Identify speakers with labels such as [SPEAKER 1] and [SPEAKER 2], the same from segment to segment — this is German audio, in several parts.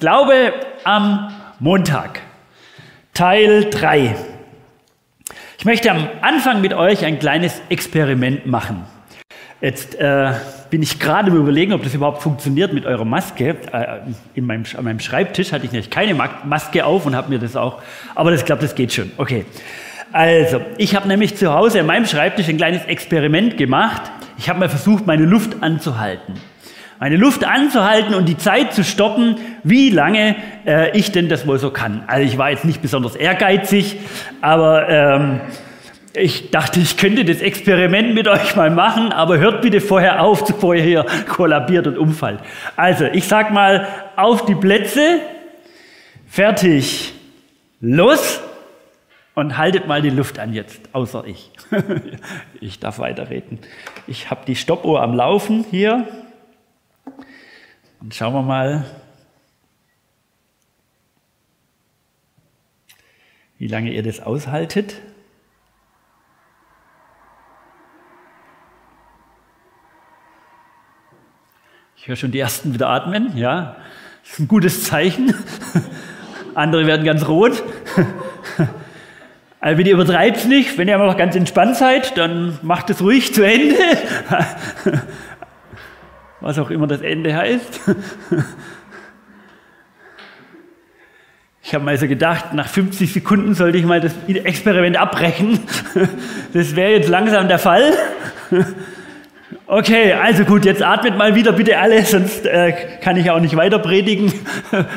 [SPEAKER 1] Glaube am Montag, Teil 3. Ich möchte am Anfang mit euch ein kleines Experiment machen. Jetzt äh, bin ich gerade Überlegen, ob das überhaupt funktioniert mit eurer Maske. Äh, in meinem, an meinem Schreibtisch hatte ich nämlich keine Maske auf und habe mir das auch. Aber ich glaube, das geht schon. Okay. Also, ich habe nämlich zu Hause an meinem Schreibtisch ein kleines Experiment gemacht. Ich habe mal versucht, meine Luft anzuhalten meine Luft anzuhalten und die Zeit zu stoppen, wie lange äh, ich denn das wohl so kann. Also ich war jetzt nicht besonders ehrgeizig, aber ähm, ich dachte, ich könnte das Experiment mit euch mal machen, aber hört bitte vorher auf, bevor ihr hier kollabiert und umfallt. Also, ich sag mal, auf die Plätze, fertig, los und haltet mal die Luft an jetzt, außer ich. ich darf weiterreden. Ich habe die Stoppuhr am Laufen hier. Und schauen wir mal, wie lange ihr das aushaltet. Ich höre schon die ersten wieder atmen, ja. Das ist ein gutes Zeichen. Andere werden ganz rot. Also bitte übertreibt es nicht. Wenn ihr aber noch ganz entspannt seid, dann macht es ruhig zu Ende was auch immer das Ende heißt. Ich habe mal so gedacht, nach 50 Sekunden sollte ich mal das Experiment abbrechen. Das wäre jetzt langsam der Fall. Okay, also gut, jetzt atmet mal wieder bitte alle, sonst äh, kann ich auch nicht weiter predigen.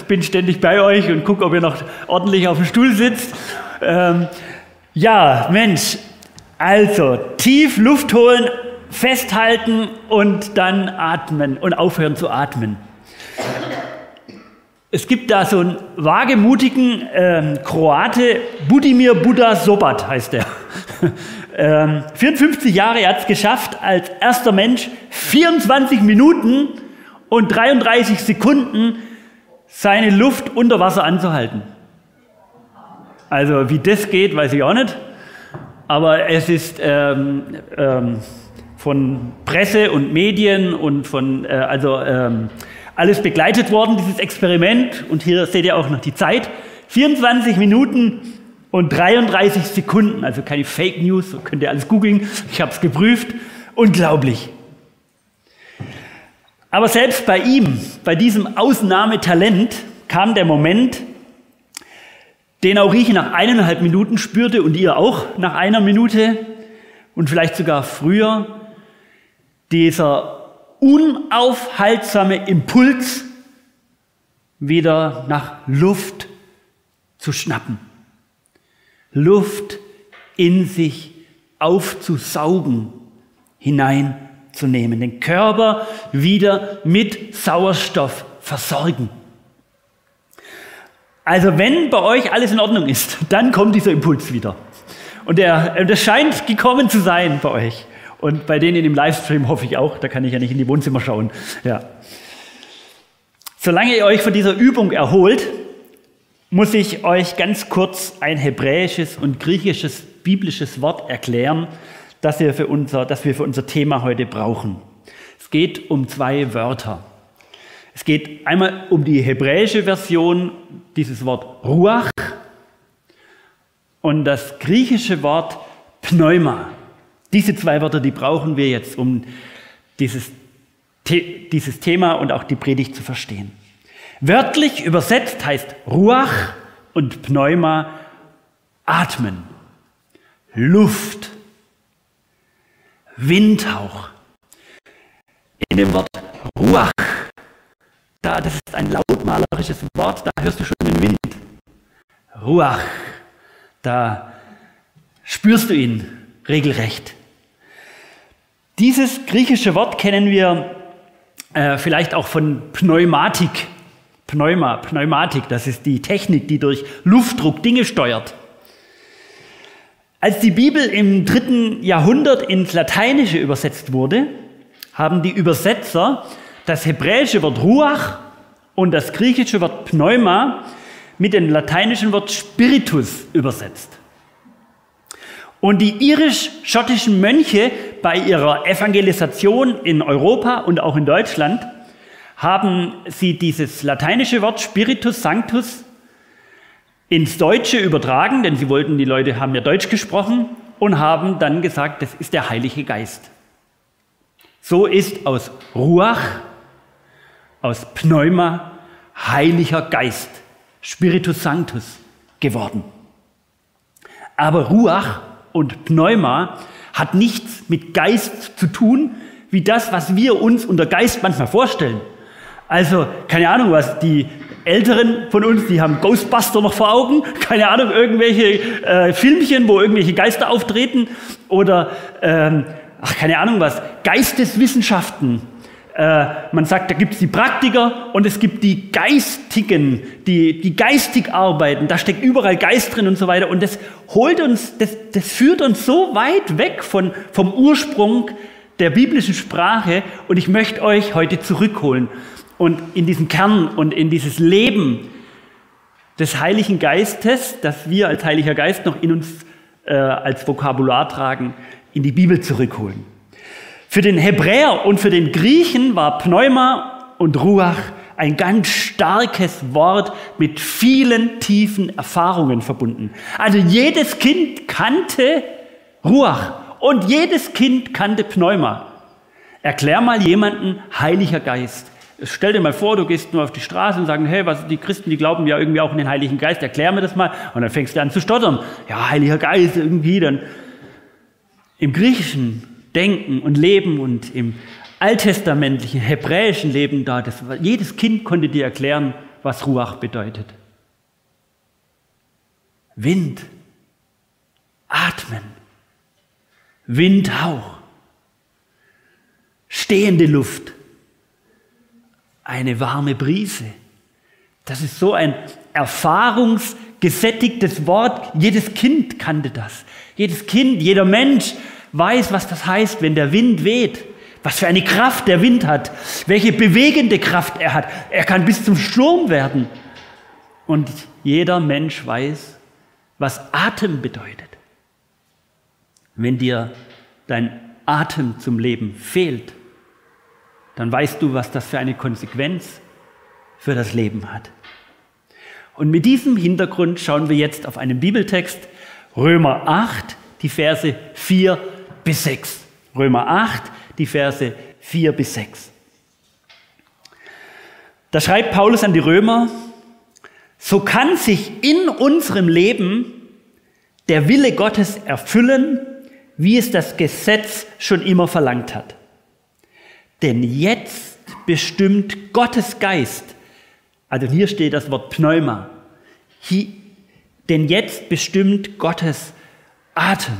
[SPEAKER 1] Bin ständig bei euch und gucke, ob ihr noch ordentlich auf dem Stuhl sitzt. Ähm, ja, Mensch, also tief Luft holen, festhalten und dann atmen und aufhören zu atmen. Es gibt da so einen wagemutigen ähm, Kroate, Budimir Buddha Sobat heißt der. ähm, 54 Jahre, er hat es geschafft, als erster Mensch 24 Minuten und 33 Sekunden seine Luft unter Wasser anzuhalten. Also wie das geht, weiß ich auch nicht. Aber es ist ähm, ähm, von Presse und Medien und von, äh, also ähm, alles begleitet worden, dieses Experiment. Und hier seht ihr auch noch die Zeit. 24 Minuten und 33 Sekunden, also keine Fake News, könnt ihr alles googeln. Ich habe es geprüft. Unglaublich. Aber selbst bei ihm, bei diesem Ausnahmetalent, kam der Moment, den auch ich nach eineinhalb Minuten spürte und ihr auch nach einer Minute und vielleicht sogar früher, dieser unaufhaltsame Impuls, wieder nach Luft zu schnappen, Luft in sich aufzusaugen, hineinzunehmen, den Körper wieder mit Sauerstoff versorgen. Also wenn bei euch alles in Ordnung ist, dann kommt dieser Impuls wieder. Und der, der scheint gekommen zu sein bei euch. Und bei denen im Livestream hoffe ich auch, da kann ich ja nicht in die Wohnzimmer schauen. Ja. Solange ihr euch von dieser Übung erholt, muss ich euch ganz kurz ein hebräisches und griechisches biblisches Wort erklären, das wir für unser, das wir für unser Thema heute brauchen. Es geht um zwei Wörter. Es geht einmal um die hebräische Version, dieses Wort Ruach, und das griechische Wort Pneuma. Diese zwei Wörter, die brauchen wir jetzt, um dieses, dieses Thema und auch die Predigt zu verstehen. Wörtlich übersetzt heißt Ruach und Pneuma atmen, Luft, Windhauch. In dem Wort Ruach, da, das ist ein lautmalerisches Wort, da hörst du schon den Wind. Ruach, da spürst du ihn regelrecht. Dieses griechische Wort kennen wir äh, vielleicht auch von Pneumatik. Pneuma, Pneumatik, das ist die Technik, die durch Luftdruck Dinge steuert. Als die Bibel im dritten Jahrhundert ins Lateinische übersetzt wurde, haben die Übersetzer das hebräische Wort Ruach und das griechische Wort Pneuma mit dem lateinischen Wort Spiritus übersetzt. Und die irisch-schottischen Mönche bei ihrer Evangelisation in Europa und auch in Deutschland haben sie dieses lateinische Wort Spiritus Sanctus ins Deutsche übertragen, denn sie wollten, die Leute haben ja Deutsch gesprochen und haben dann gesagt, das ist der Heilige Geist. So ist aus Ruach, aus Pneuma, Heiliger Geist, Spiritus Sanctus geworden. Aber Ruach und Pneuma hat nichts mit Geist zu tun, wie das, was wir uns unter Geist manchmal vorstellen. Also, keine Ahnung, was die Älteren von uns, die haben Ghostbuster noch vor Augen, keine Ahnung, irgendwelche äh, Filmchen, wo irgendwelche Geister auftreten oder, ähm, ach, keine Ahnung was, Geisteswissenschaften. Äh, man sagt, da gibt es die Praktiker und es gibt die Geistigen, die, die geistig arbeiten. Da steckt überall Geist drin und so weiter. Und das holt uns, das, das führt uns so weit weg von, vom Ursprung der biblischen Sprache. Und ich möchte euch heute zurückholen und in diesen Kern und in dieses Leben des Heiligen Geistes, das wir als Heiliger Geist noch in uns äh, als Vokabular tragen, in die Bibel zurückholen. Für den Hebräer und für den Griechen war Pneuma und Ruach ein ganz starkes Wort mit vielen tiefen Erfahrungen verbunden. Also jedes Kind kannte Ruach und jedes Kind kannte Pneuma. Erklär mal jemanden Heiliger Geist. Stell dir mal vor, du gehst nur auf die Straße und sagst, hey, was, die Christen, die glauben ja irgendwie auch in den Heiligen Geist, erklär mir das mal. Und dann fängst du an zu stottern. Ja, Heiliger Geist, irgendwie dann. Im griechischen Denken und Leben und im alttestamentlichen, hebräischen Leben da, das, jedes Kind konnte dir erklären, was Ruach bedeutet. Wind, atmen, Windhauch, stehende Luft, eine warme Brise. Das ist so ein erfahrungsgesättigtes Wort. Jedes Kind kannte das. Jedes Kind, jeder Mensch weiß, was das heißt, wenn der Wind weht. Was für eine Kraft der Wind hat. Welche bewegende Kraft er hat. Er kann bis zum Sturm werden. Und jeder Mensch weiß, was Atem bedeutet. Wenn dir dein Atem zum Leben fehlt, dann weißt du, was das für eine Konsequenz für das Leben hat. Und mit diesem Hintergrund schauen wir jetzt auf einen Bibeltext, Römer 8, die Verse 4 bis 6. Römer 8, die Verse 4 bis 6. Da schreibt Paulus an die Römer, so kann sich in unserem Leben der Wille Gottes erfüllen, wie es das Gesetz schon immer verlangt hat. Denn jetzt bestimmt Gottes Geist, also hier steht das Wort Pneuma, hier, denn jetzt bestimmt Gottes Atem,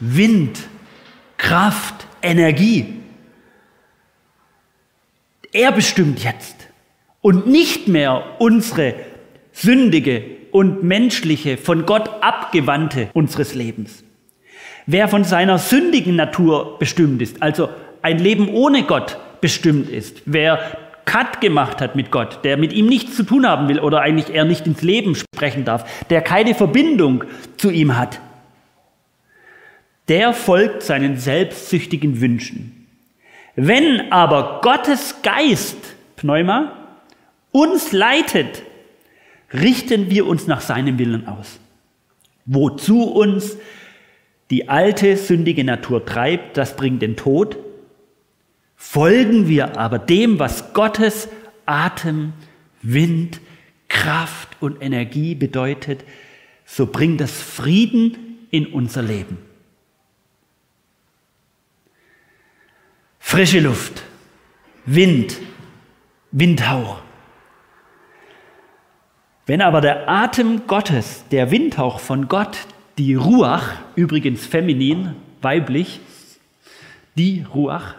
[SPEAKER 1] Wind, Kraft, Energie. Er bestimmt jetzt und nicht mehr unsere sündige und menschliche, von Gott abgewandte unseres Lebens. Wer von seiner sündigen Natur bestimmt ist, also ein Leben ohne Gott bestimmt ist, wer Cut gemacht hat mit Gott, der mit ihm nichts zu tun haben will oder eigentlich er nicht ins Leben sprechen darf, der keine Verbindung zu ihm hat, der folgt seinen selbstsüchtigen Wünschen. Wenn aber Gottes Geist, Pneuma, uns leitet, richten wir uns nach seinem Willen aus. Wozu uns die alte sündige Natur treibt, das bringt den Tod. Folgen wir aber dem, was Gottes Atem, Wind, Kraft und Energie bedeutet, so bringt das Frieden in unser Leben. Frische Luft, Wind, Windhauch. Wenn aber der Atem Gottes, der Windhauch von Gott, die Ruach, übrigens feminin, weiblich, die Ruach,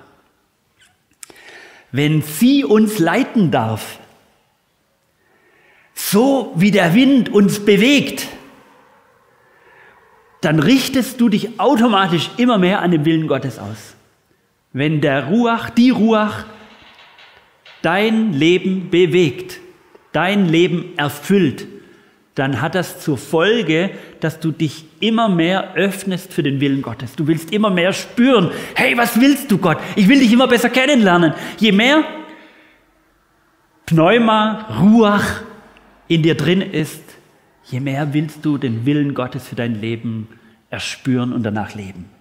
[SPEAKER 1] wenn sie uns leiten darf, so wie der Wind uns bewegt, dann richtest du dich automatisch immer mehr an den Willen Gottes aus. Wenn der Ruach, die Ruach dein Leben bewegt, dein Leben erfüllt, dann hat das zur Folge, dass du dich immer mehr öffnest für den Willen Gottes. Du willst immer mehr spüren, hey, was willst du Gott? Ich will dich immer besser kennenlernen. Je mehr Pneuma, Ruach in dir drin ist, je mehr willst du den Willen Gottes für dein Leben erspüren und danach leben.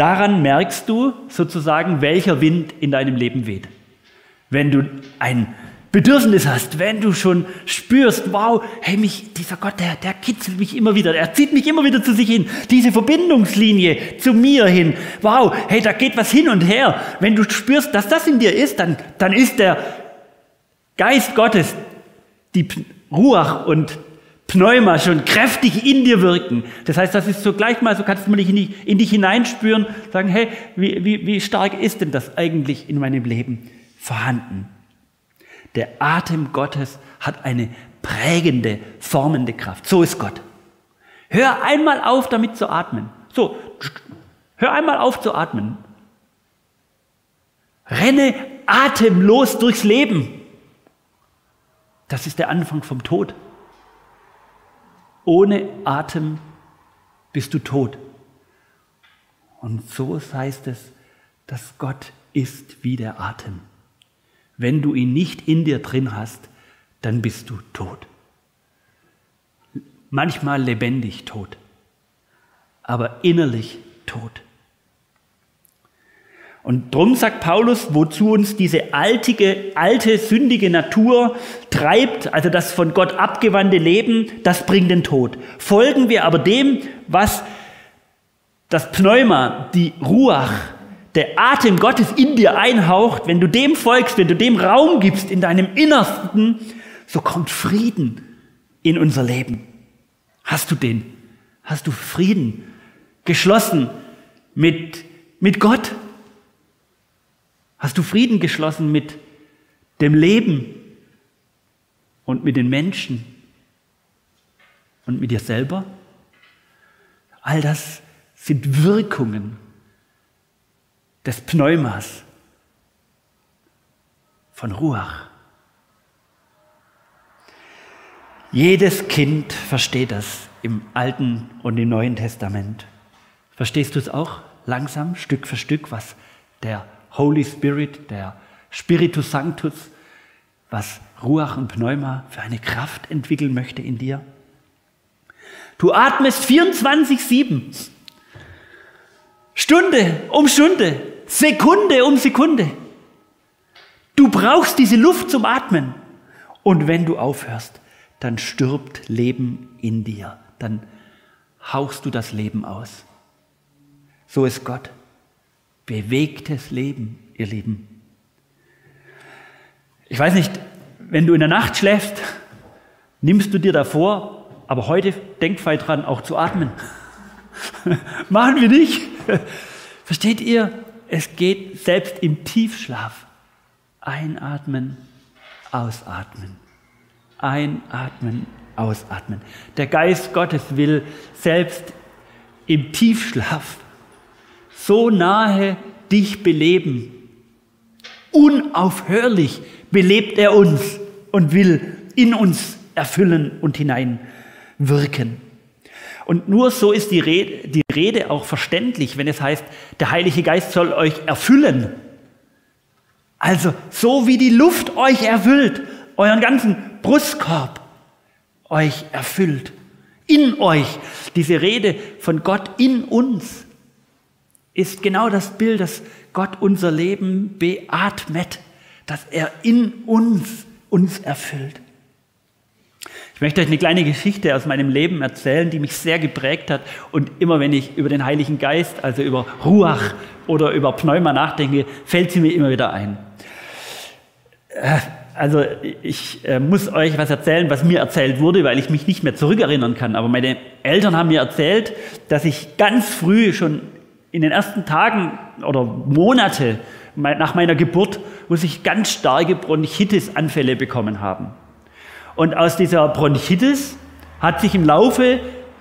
[SPEAKER 1] Daran merkst du sozusagen, welcher Wind in deinem Leben weht. Wenn du ein Bedürfnis hast, wenn du schon spürst, wow, hey, mich, dieser Gott, der, der kitzelt mich immer wieder, er zieht mich immer wieder zu sich hin, diese Verbindungslinie zu mir hin, wow, hey, da geht was hin und her. Wenn du spürst, dass das in dir ist, dann, dann ist der Geist Gottes, die Ruach und Pneuma schon kräftig in dir wirken. Das heißt, das ist so gleich mal, so kannst du mal in, in dich hineinspüren, sagen, hey, wie, wie, wie stark ist denn das eigentlich in meinem Leben vorhanden? Der Atem Gottes hat eine prägende, formende Kraft. So ist Gott. Hör einmal auf, damit zu atmen. So, hör einmal auf zu atmen. Renne atemlos durchs Leben. Das ist der Anfang vom Tod. Ohne Atem bist du tot. Und so heißt es, dass Gott ist wie der Atem. Wenn du ihn nicht in dir drin hast, dann bist du tot. Manchmal lebendig tot, aber innerlich tot. Und drum sagt Paulus, wozu uns diese altige, alte, sündige Natur treibt, also das von Gott abgewandte Leben, das bringt den Tod. Folgen wir aber dem, was das Pneuma, die Ruach, der Atem Gottes in dir einhaucht, wenn du dem folgst, wenn du dem Raum gibst in deinem Innersten, so kommt Frieden in unser Leben. Hast du den? Hast du Frieden geschlossen mit, mit Gott? Hast du Frieden geschlossen mit dem Leben und mit den Menschen und mit dir selber? All das sind Wirkungen des Pneumas, von Ruach. Jedes Kind versteht das im Alten und im Neuen Testament. Verstehst du es auch langsam, Stück für Stück, was der Holy Spirit, der Spiritus Sanctus, was Ruach und Pneuma für eine Kraft entwickeln möchte in dir? Du atmest 24-7. Stunde um Stunde. Sekunde um Sekunde. Du brauchst diese Luft zum Atmen. Und wenn du aufhörst, dann stirbt Leben in dir. Dann hauchst du das Leben aus. So ist Gott. Bewegtes Leben, ihr Lieben. Ich weiß nicht, wenn du in der Nacht schläfst, nimmst du dir davor, aber heute denk frei dran, auch zu atmen. Machen wir nicht. Versteht ihr? Es geht selbst im Tiefschlaf. Einatmen, ausatmen. Einatmen, ausatmen. Der Geist Gottes will selbst im Tiefschlaf so nahe dich beleben. Unaufhörlich belebt er uns und will in uns erfüllen und hineinwirken. Und nur so ist die Rede, die Rede auch verständlich, wenn es heißt, der Heilige Geist soll euch erfüllen. Also so wie die Luft euch erfüllt, euren ganzen Brustkorb euch erfüllt, in euch. Diese Rede von Gott in uns ist genau das Bild, dass Gott unser Leben beatmet, dass er in uns uns erfüllt. Ich möchte euch eine kleine Geschichte aus meinem Leben erzählen, die mich sehr geprägt hat. Und immer wenn ich über den Heiligen Geist, also über Ruach oder über Pneuma nachdenke, fällt sie mir immer wieder ein. Äh, also ich äh, muss euch was erzählen, was mir erzählt wurde, weil ich mich nicht mehr zurückerinnern kann. Aber meine Eltern haben mir erzählt, dass ich ganz früh schon in den ersten Tagen oder Monate nach meiner Geburt, muss ich ganz starke Bronchitis-Anfälle bekommen haben. Und aus dieser Bronchitis hat sich im Laufe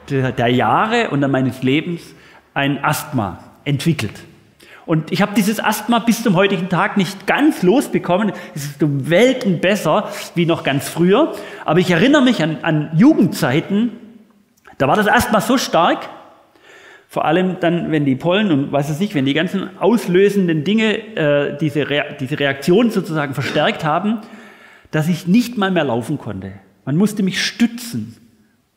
[SPEAKER 1] der Jahre und meines Lebens ein Asthma entwickelt. Und ich habe dieses Asthma bis zum heutigen Tag nicht ganz losbekommen. Es ist um Welten besser wie noch ganz früher. Aber ich erinnere mich an, an Jugendzeiten, da war das Asthma so stark, Vor allem dann, wenn die Pollen und was weiß ich, wenn die ganzen auslösenden Dinge äh, diese, Re diese Reaktion sozusagen verstärkt haben, dass ich nicht mal mehr laufen konnte. Man musste mich stützen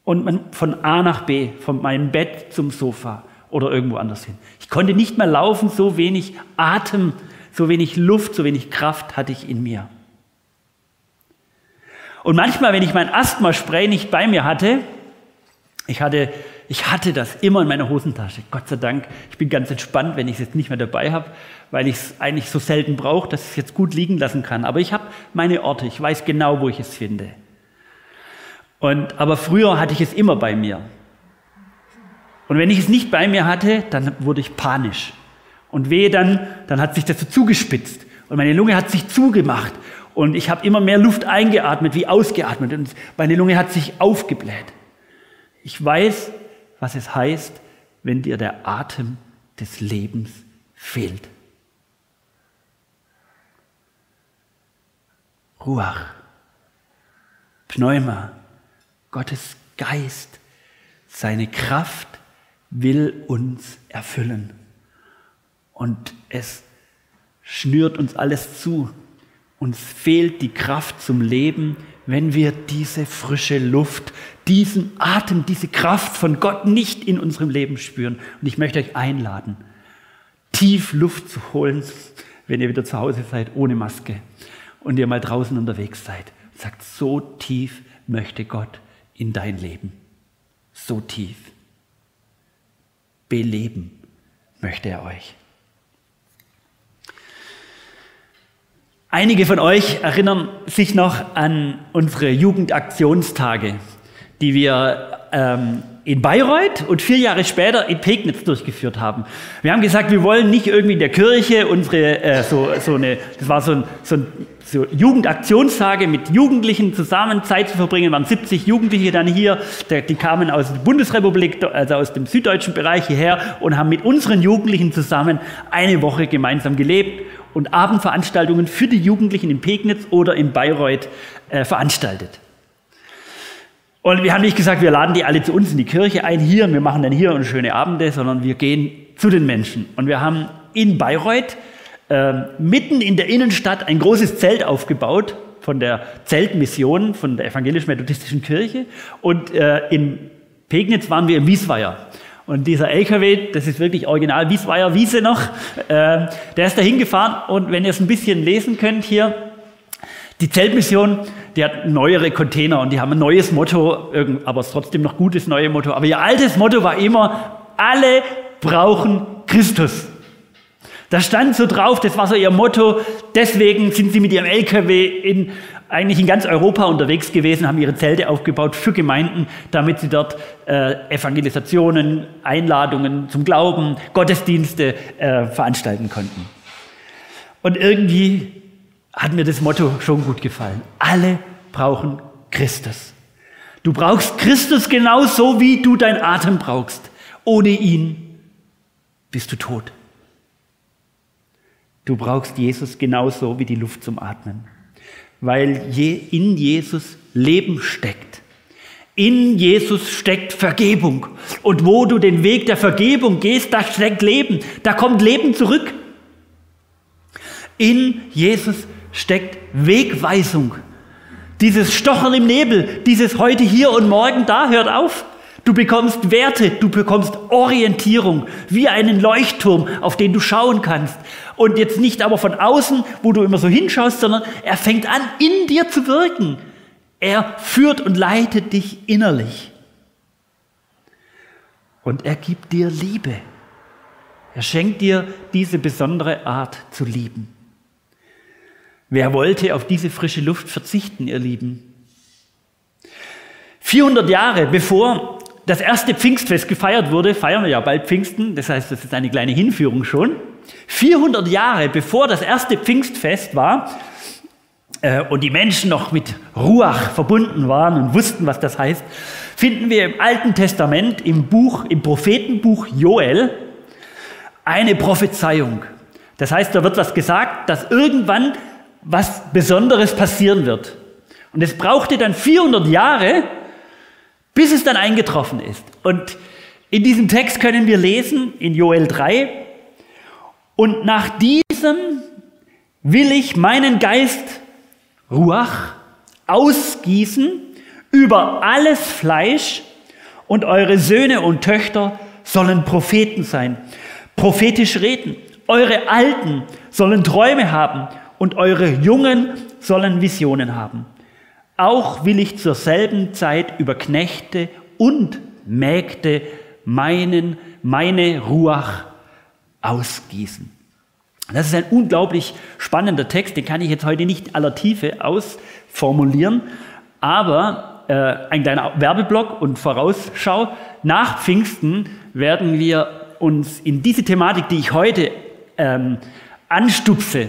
[SPEAKER 1] und man von A nach B, von meinem Bett zum Sofa oder irgendwo anders hin. Ich konnte nicht mehr laufen, so wenig Atem, so wenig Luft, so wenig Kraft hatte ich in mir. Und manchmal, wenn ich mein Asthma-Spray nicht bei mir hatte, ich hatte, ich hatte das immer in meiner Hosentasche. Gott sei Dank, ich bin ganz entspannt, wenn ich es jetzt nicht mehr dabei habe, weil ich es eigentlich so selten brauche, dass ich es jetzt gut liegen lassen kann. Aber ich habe meine Orte, ich weiß genau, wo ich es finde. Und, aber früher hatte ich es immer bei mir. Und wenn ich es nicht bei mir hatte, dann wurde ich panisch. Und wehe dann, dann hat sich das so zugespitzt. Und meine Lunge hat sich zugemacht. Und ich habe immer mehr Luft eingeatmet wie ausgeatmet. Und meine Lunge hat sich aufgebläht. Ich weiß, was es heißt, wenn dir der Atem des Lebens fehlt. Ruach, Pneuma, Gottes Geist, seine Kraft will uns erfüllen. Und es schnürt uns alles zu. Uns fehlt die Kraft zum Leben, wenn wir diese frische Luft, diesen Atem, diese Kraft von Gott nicht in unserem Leben spüren. Und ich möchte euch einladen, tief Luft zu holen, wenn ihr wieder zu Hause seid, ohne Maske und ihr mal draußen unterwegs seid. Sagt, so tief möchte Gott in dein Leben. So tief. Beleben möchte er euch. Einige von euch erinnern sich noch an unsere Jugendaktionstage, die wir ähm, in Bayreuth und vier Jahre später in Pegnitz durchgeführt haben. Wir haben gesagt, wir wollen nicht irgendwie in der Kirche unsere, äh, so, so eine, das war so ein, so ein so Jugendaktionstage mit Jugendlichen zusammen Zeit zu verbringen, waren 70 Jugendliche dann hier, die kamen aus der Bundesrepublik, also aus dem süddeutschen Bereich hierher und haben mit unseren Jugendlichen zusammen eine Woche gemeinsam gelebt und Abendveranstaltungen für die Jugendlichen in Pegnitz oder in Bayreuth äh, veranstaltet. Und wir haben nicht gesagt, wir laden die alle zu uns in die Kirche ein, hier, und wir machen dann hier schöne Abende, sondern wir gehen zu den Menschen. Und wir haben in Bayreuth äh, mitten in der Innenstadt ein großes Zelt aufgebaut von der Zeltmission, von der evangelisch-methodistischen Kirche. Und äh, in Pegnitz waren wir im Wiesweier. Und dieser LKW, das ist wirklich original Wiesweier Wiese noch, äh, der ist da hingefahren und wenn ihr es ein bisschen lesen könnt hier, die Zeltmission, die hat neuere Container und die haben ein neues Motto, aber es ist trotzdem noch gutes neue Motto. Aber ihr altes Motto war immer, alle brauchen Christus. Da stand so drauf, das war so ihr Motto, deswegen sind sie mit ihrem LKW in eigentlich in ganz Europa unterwegs gewesen, haben ihre Zelte aufgebaut für Gemeinden, damit sie dort äh, Evangelisationen, Einladungen zum Glauben, Gottesdienste äh, veranstalten konnten. Und irgendwie hat mir das Motto schon gut gefallen. Alle brauchen Christus. Du brauchst Christus genauso, wie du dein Atem brauchst. Ohne ihn bist du tot. Du brauchst Jesus genauso wie die Luft zum Atmen weil in Jesus Leben steckt. In Jesus steckt Vergebung. Und wo du den Weg der Vergebung gehst, da steckt Leben. Da kommt Leben zurück. In Jesus steckt Wegweisung. Dieses Stochern im Nebel, dieses heute hier und morgen da hört auf. Du bekommst Werte, du bekommst Orientierung, wie einen Leuchtturm, auf den du schauen kannst. Und jetzt nicht aber von außen, wo du immer so hinschaust, sondern er fängt an, in dir zu wirken. Er führt und leitet dich innerlich. Und er gibt dir Liebe. Er schenkt dir diese besondere Art zu lieben. Wer wollte auf diese frische Luft verzichten, ihr Lieben? 400 Jahre bevor das erste Pfingstfest gefeiert wurde, feiern wir ja bald Pfingsten, das heißt, das ist eine kleine Hinführung schon. 400 Jahre bevor das erste Pfingstfest war äh, und die Menschen noch mit Ruach verbunden waren und wussten, was das heißt, finden wir im Alten Testament, im Buch, im Prophetenbuch Joel, eine Prophezeiung. Das heißt, da wird was gesagt, dass irgendwann was Besonderes passieren wird. Und es brauchte dann 400 Jahre, bis es dann eingetroffen ist. Und In diesem Text können wir lesen, in Joel 3, und nach diesem will ich meinen Geist, Ruach, ausgießen über alles Fleisch und eure Söhne und Töchter sollen Propheten sein, prophetisch reden. Eure Alten sollen Träume haben und eure Jungen sollen Visionen haben. Auch will ich zur selben Zeit über Knechte und Mägde meinen, meine Ruach ausgießen. Das ist ein unglaublich spannender Text, den kann ich jetzt heute nicht aller Tiefe ausformulieren, aber äh, ein kleiner Werbeblock und Vorausschau. Nach Pfingsten werden wir uns in diese Thematik, die ich heute ähm, anstupse,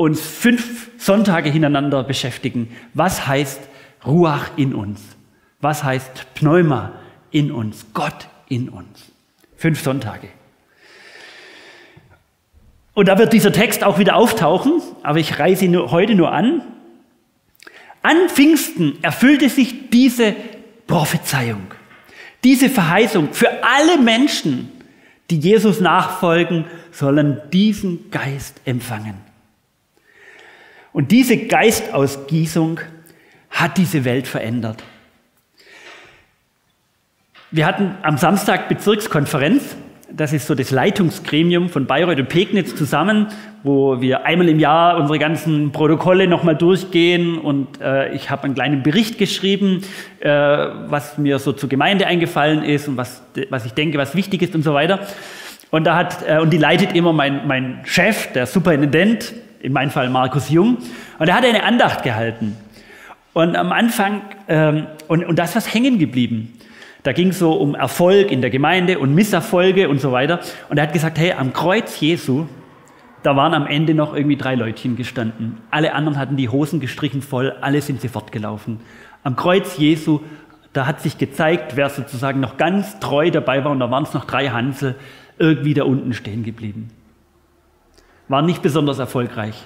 [SPEAKER 1] uns fünf Sonntage hintereinander beschäftigen. Was heißt Ruach in uns? Was heißt Pneuma in uns? Gott in uns. Fünf Sonntage. Und da wird dieser Text auch wieder auftauchen, aber ich reiße ihn heute nur an. An Pfingsten erfüllte sich diese Prophezeiung, diese Verheißung für alle Menschen, die Jesus nachfolgen, sollen diesen Geist empfangen. Und diese Geistausgießung hat diese Welt verändert. Wir hatten am Samstag Bezirkskonferenz. Das ist so das Leitungsgremium von Bayreuth und Pegnitz zusammen, wo wir einmal im Jahr unsere ganzen Protokolle nochmal durchgehen. Und äh, ich habe einen kleinen Bericht geschrieben, äh, was mir so zur Gemeinde eingefallen ist und was, was ich denke, was wichtig ist und so weiter. Und, da hat, äh, und die leitet immer mein, mein Chef, der Superintendent, in meinem Fall Markus Jung. Und er hat eine Andacht gehalten. Und am Anfang, ähm, und, und das ist hängen geblieben. Da ging es so um Erfolg in der Gemeinde und Misserfolge und so weiter. Und er hat gesagt, hey, am Kreuz Jesu, da waren am Ende noch irgendwie drei Leutchen gestanden. Alle anderen hatten die Hosen gestrichen voll, alle sind sie fortgelaufen. Am Kreuz Jesu, da hat sich gezeigt, wer sozusagen noch ganz treu dabei war und da waren es noch drei Hansel, irgendwie da unten stehen geblieben. Waren nicht besonders erfolgreich.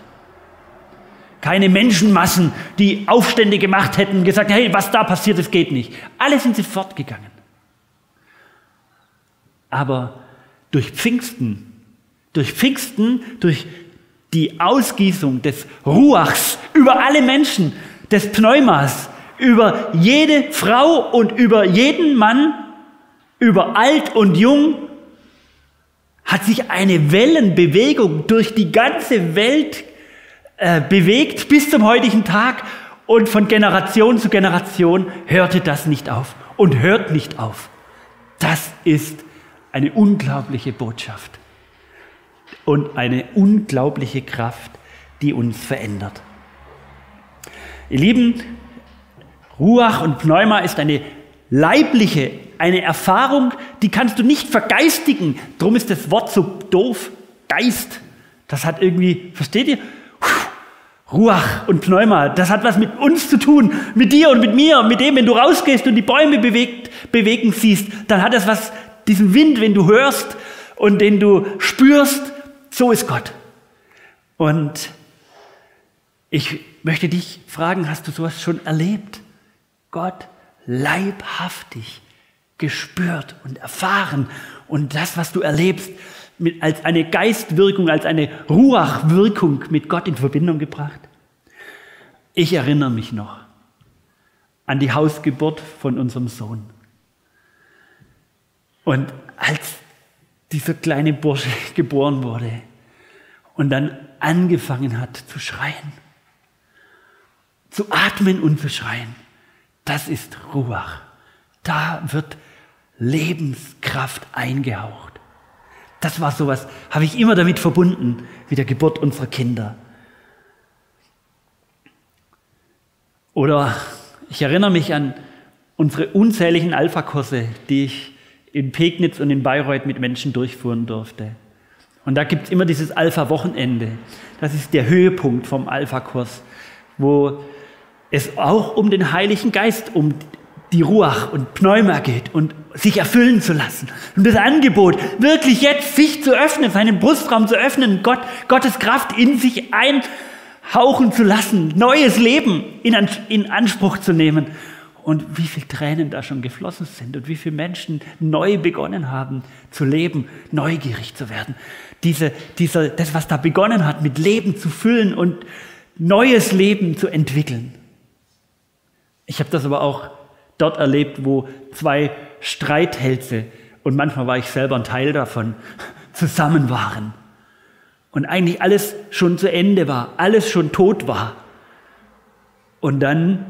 [SPEAKER 1] Keine Menschenmassen, die Aufstände gemacht hätten, gesagt, hey, was da passiert, das geht nicht. Alle sind sie fortgegangen. Aber durch Pfingsten, durch Pfingsten, durch die Ausgießung des Ruachs über alle Menschen, des Pneumas, über jede Frau und über jeden Mann, über alt und jung, hat sich eine Wellenbewegung durch die ganze Welt äh, bewegt bis zum heutigen Tag und von Generation zu Generation hörte das nicht auf und hört nicht auf. Das ist eine unglaubliche Botschaft und eine unglaubliche Kraft, die uns verändert. Ihr Lieben, Ruach und Pneuma ist eine leibliche, eine Erfahrung, die kannst du nicht vergeistigen. Drum ist das Wort so doof. Geist. Das hat irgendwie, versteht ihr? Ruach und Pneuma, das hat was mit uns zu tun, mit dir und mit mir, mit dem, wenn du rausgehst und die Bäume bewegt, bewegen siehst, dann hat das was, diesen Wind, wenn du hörst und den du spürst, so ist Gott. Und ich möchte dich fragen, hast du sowas schon erlebt? Gott leibhaftig gespürt und erfahren und das, was du erlebst, mit, als eine Geistwirkung, als eine Ruachwirkung mit Gott in Verbindung gebracht? Ich erinnere mich noch an die Hausgeburt von unserem Sohn. Und als dieser kleine Bursche geboren wurde und dann angefangen hat zu schreien, zu atmen und zu schreien, das ist Ruach. Da wird Lebenskraft eingehaucht. Das war sowas, habe ich immer damit verbunden, wie der Geburt unserer Kinder. Oder ich erinnere mich an unsere unzähligen Alpha-Kurse, die ich in Pegnitz und in Bayreuth mit Menschen durchführen durfte. Und da gibt es immer dieses Alpha-Wochenende. Das ist der Höhepunkt vom Alpha-Kurs, wo es auch um den Heiligen Geist, um die Ruach und Pneuma geht und sich erfüllen zu lassen. Und das Angebot, wirklich jetzt sich zu öffnen, seinen Brustraum zu öffnen, Gott, Gottes Kraft in sich einhauchen zu lassen, neues Leben in, in Anspruch zu nehmen und wie viele Tränen da schon geflossen sind und wie viele Menschen neu begonnen haben zu leben, neugierig zu werden. Diese, dieser, das, was da begonnen hat, mit Leben zu füllen und neues Leben zu entwickeln. Ich habe das aber auch dort erlebt, wo zwei Streithälse, und manchmal war ich selber ein Teil davon, zusammen waren. Und eigentlich alles schon zu Ende war, alles schon tot war. Und dann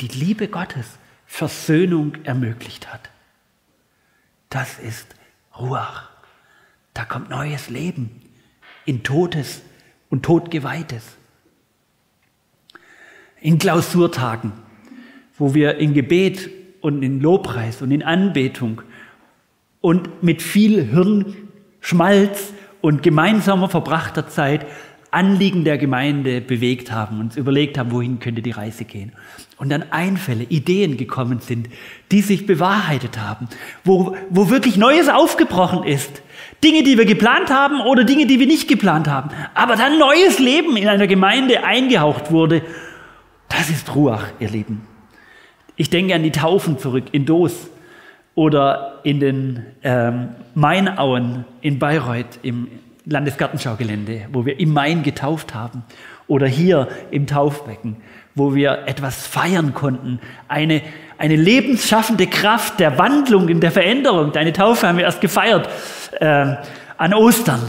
[SPEAKER 1] die Liebe Gottes Versöhnung ermöglicht hat. Das ist Ruach. Da kommt neues Leben in Totes und Totgeweihtes. In Klausurtagen, wo wir in Gebet und in Lobpreis und in Anbetung und mit viel Hirnschmalz und gemeinsamer verbrachter Zeit Anliegen der Gemeinde bewegt haben, uns überlegt haben, wohin könnte die Reise gehen. Und dann Einfälle, Ideen gekommen sind, die sich bewahrheitet haben, wo, wo wirklich Neues aufgebrochen ist. Dinge, die wir geplant haben oder Dinge, die wir nicht geplant haben. Aber dann neues Leben in einer Gemeinde eingehaucht wurde. Das ist Ruach, ihr Lieben. Ich denke an die Taufen zurück in Doos oder in den ähm, Mainauen in Bayreuth im Landesgartenschaugelände, wo wir im Main getauft haben, oder hier im Taufbecken, wo wir etwas feiern konnten, eine, eine lebensschaffende Kraft der Wandlung, in der Veränderung. Deine Taufe haben wir erst gefeiert äh, an Ostern.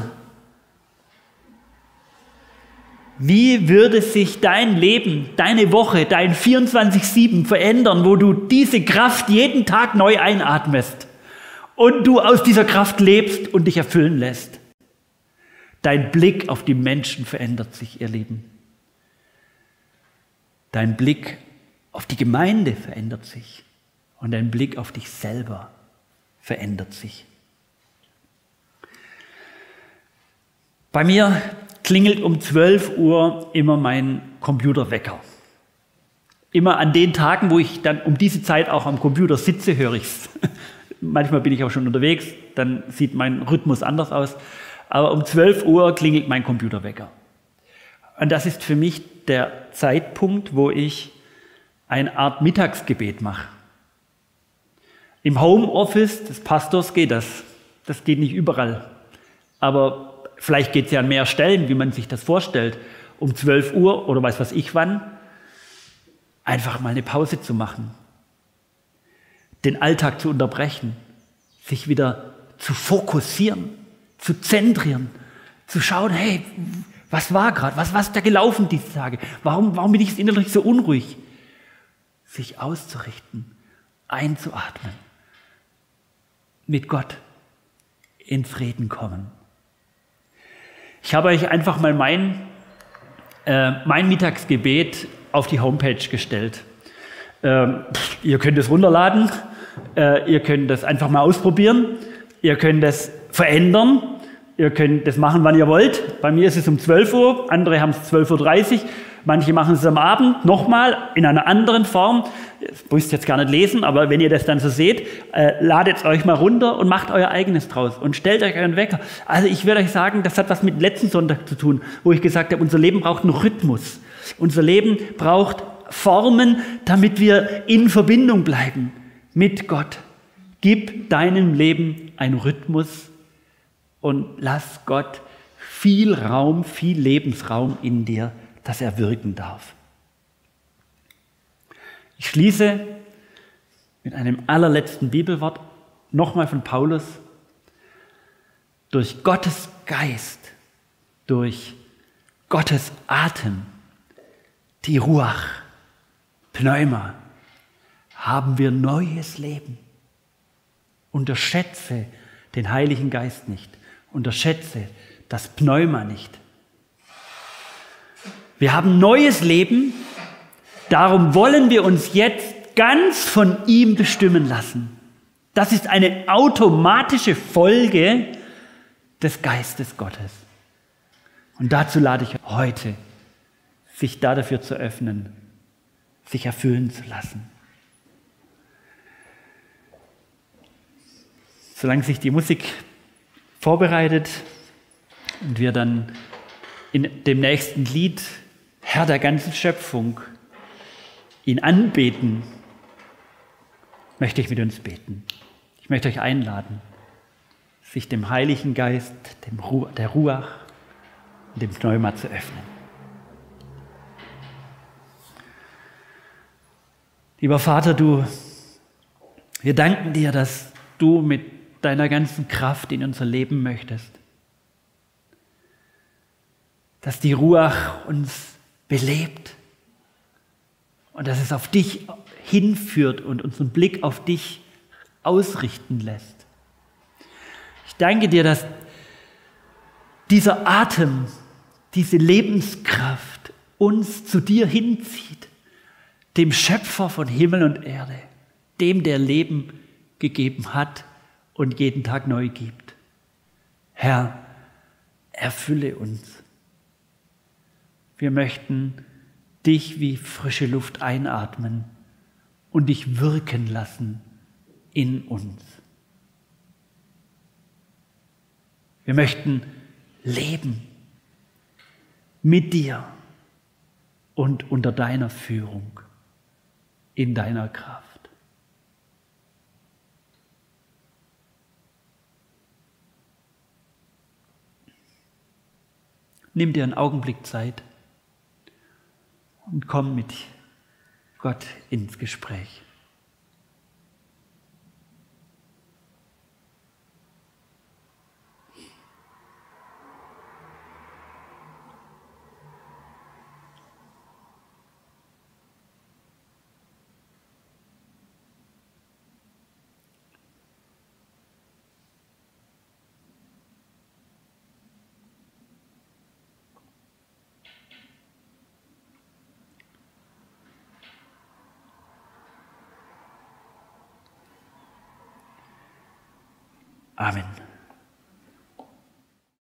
[SPEAKER 1] Wie würde sich dein Leben, deine Woche, dein 24-7 verändern, wo du diese Kraft jeden Tag neu einatmest und du aus dieser Kraft lebst und dich erfüllen lässt? Dein Blick auf die Menschen verändert sich, ihr Lieben. Dein Blick auf die Gemeinde verändert sich und dein Blick auf dich selber verändert sich. Bei mir klingelt um 12 Uhr immer mein Computerwecker. Immer an den Tagen, wo ich dann um diese Zeit auch am Computer sitze, höre ich es. Manchmal bin ich auch schon unterwegs, dann sieht mein Rhythmus anders aus. Aber um 12 Uhr klingelt mein Computerwecker. Und das ist für mich der Zeitpunkt, wo ich eine Art Mittagsgebet mache. Im Homeoffice des Pastors geht das. Das geht nicht überall. Aber vielleicht geht es ja an mehr Stellen, wie man sich das vorstellt. Um 12 Uhr oder weiß was ich wann. Einfach mal eine Pause zu machen. Den Alltag zu unterbrechen. Sich wieder zu fokussieren zu zentrieren, zu schauen, hey, was war gerade, was, was ist da gelaufen diese Tage, warum, warum bin ich innerlich so unruhig? Sich auszurichten, einzuatmen, mit Gott in Frieden kommen. Ich habe euch einfach mal mein, äh, mein Mittagsgebet auf die Homepage gestellt. Ähm, ihr könnt es runterladen, äh, ihr könnt das einfach mal ausprobieren, ihr könnt es verändern. Ihr könnt das machen, wann ihr wollt. Bei mir ist es um 12 Uhr, andere haben es 12.30 Uhr. Manche machen es am Abend nochmal in einer anderen Form. Das müsst ihr jetzt gar nicht lesen, aber wenn ihr das dann so seht, äh, ladet euch mal runter und macht euer eigenes draus und stellt euch einen Wecker. Also ich würde euch sagen, das hat was mit letzten Sonntag zu tun, wo ich gesagt habe, unser Leben braucht einen Rhythmus. Unser Leben braucht Formen, damit wir in Verbindung bleiben mit Gott. Gib deinem Leben einen Rhythmus und lass Gott viel Raum, viel Lebensraum in dir, dass er wirken darf. Ich schließe mit einem allerletzten Bibelwort, nochmal von Paulus. Durch Gottes Geist, durch Gottes Atem, die Ruach, Pneuma, haben wir neues Leben. Unterschätze den Heiligen Geist nicht. Unterschätze das Pneuma nicht. Wir haben neues Leben, darum wollen wir uns jetzt ganz von ihm bestimmen lassen. Das ist eine automatische Folge des Geistes Gottes. Und dazu lade ich heute, sich da dafür zu öffnen, sich erfüllen zu lassen. Solange sich die Musik vorbereitet und wir dann in dem nächsten Lied, Herr der ganzen Schöpfung, ihn anbeten, möchte ich mit uns beten. Ich möchte euch einladen, sich dem Heiligen Geist, dem Ru der Ruach und dem Pneuma zu öffnen. Lieber Vater, du, wir danken dir, dass du mit deiner ganzen Kraft in unser Leben möchtest. Dass die Ruach uns belebt und dass es auf dich hinführt und unseren Blick auf dich ausrichten lässt. Ich danke dir, dass dieser Atem, diese Lebenskraft uns zu dir hinzieht, dem Schöpfer von Himmel und Erde, dem der Leben gegeben hat und jeden Tag neu gibt. Herr, erfülle uns. Wir möchten dich wie frische Luft einatmen und dich wirken lassen in uns. Wir möchten leben mit dir und unter deiner Führung, in deiner Kraft. Nimm dir einen Augenblick Zeit und komm mit Gott ins Gespräch. Amen.